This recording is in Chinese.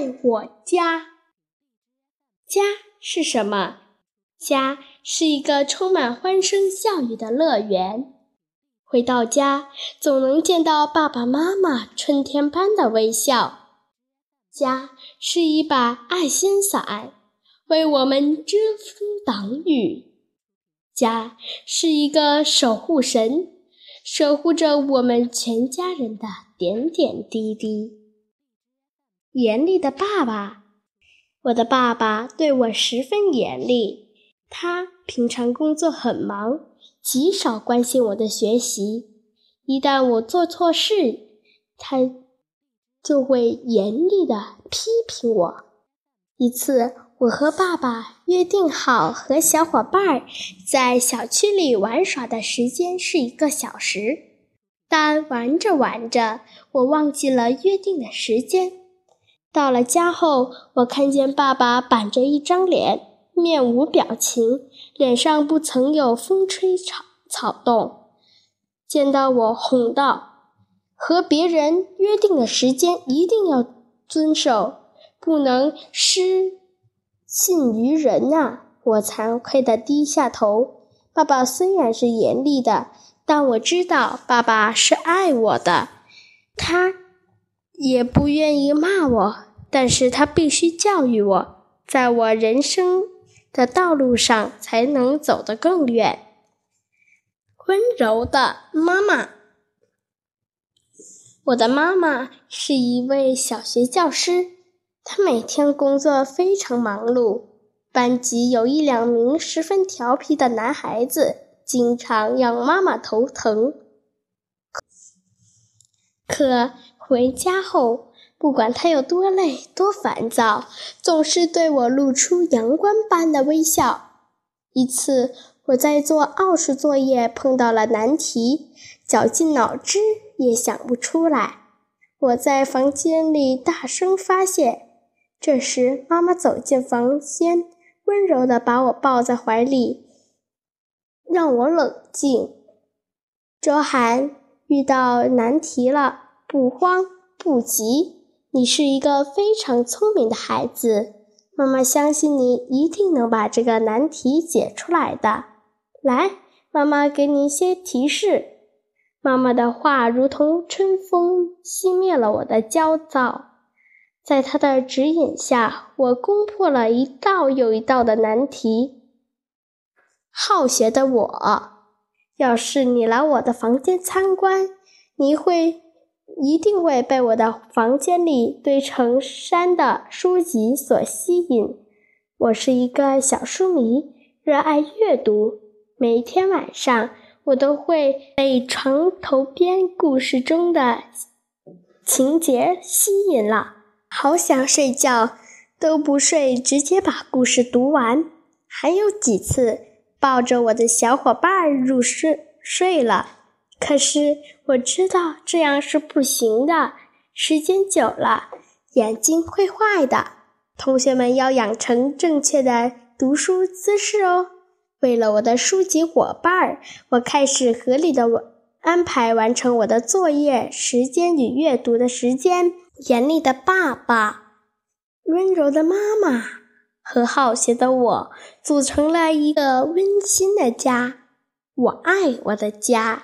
爱我家。家是什么？家是一个充满欢声笑语的乐园。回到家，总能见到爸爸妈妈春天般的微笑。家是一把爱心伞，为我们遮风挡雨。家是一个守护神，守护着我们全家人的点点滴滴。严厉的爸爸，我的爸爸对我十分严厉。他平常工作很忙。极少关心我的学习，一旦我做错事，他就会严厉的批评我。一次，我和爸爸约定好和小伙伴在小区里玩耍的时间是一个小时，但玩着玩着，我忘记了约定的时间。到了家后，我看见爸爸板着一张脸。面无表情，脸上不曾有风吹草草动。见到我，哄道：“和别人约定的时间一定要遵守，不能失信于人啊！”我惭愧的低下头。爸爸虽然是严厉的，但我知道爸爸是爱我的。他也不愿意骂我，但是他必须教育我，在我人生。的道路上才能走得更远。温柔的妈妈，我的妈妈是一位小学教师，她每天工作非常忙碌，班级有一两名十分调皮的男孩子，经常让妈妈头疼。可回家后，不管他有多累、多烦躁，总是对我露出阳光般的微笑。一次，我在做奥数作业碰到了难题，绞尽脑汁也想不出来。我在房间里大声发泄。这时，妈妈走进房间，温柔地把我抱在怀里，让我冷静。周涵，遇到难题了，不慌不急。你是一个非常聪明的孩子，妈妈相信你一定能把这个难题解出来的。来，妈妈给你一些提示。妈妈的话如同春风，熄灭了我的焦躁。在她的指引下，我攻破了一道又一道的难题。好学的我，要是你来我的房间参观，你会。一定会被我的房间里堆成山的书籍所吸引。我是一个小书迷，热爱阅读。每天晚上，我都会被床头边故事中的情节吸引了，好想睡觉，都不睡，直接把故事读完。还有几次，抱着我的小伙伴入睡睡了。可是我知道这样是不行的，时间久了眼睛会坏的。同学们要养成正确的读书姿势哦。为了我的书籍伙伴儿，我开始合理的安排完成我的作业时间与阅读的时间。严厉的爸爸、温柔的妈妈和好学的我组成了一个温馨的家。我爱我的家。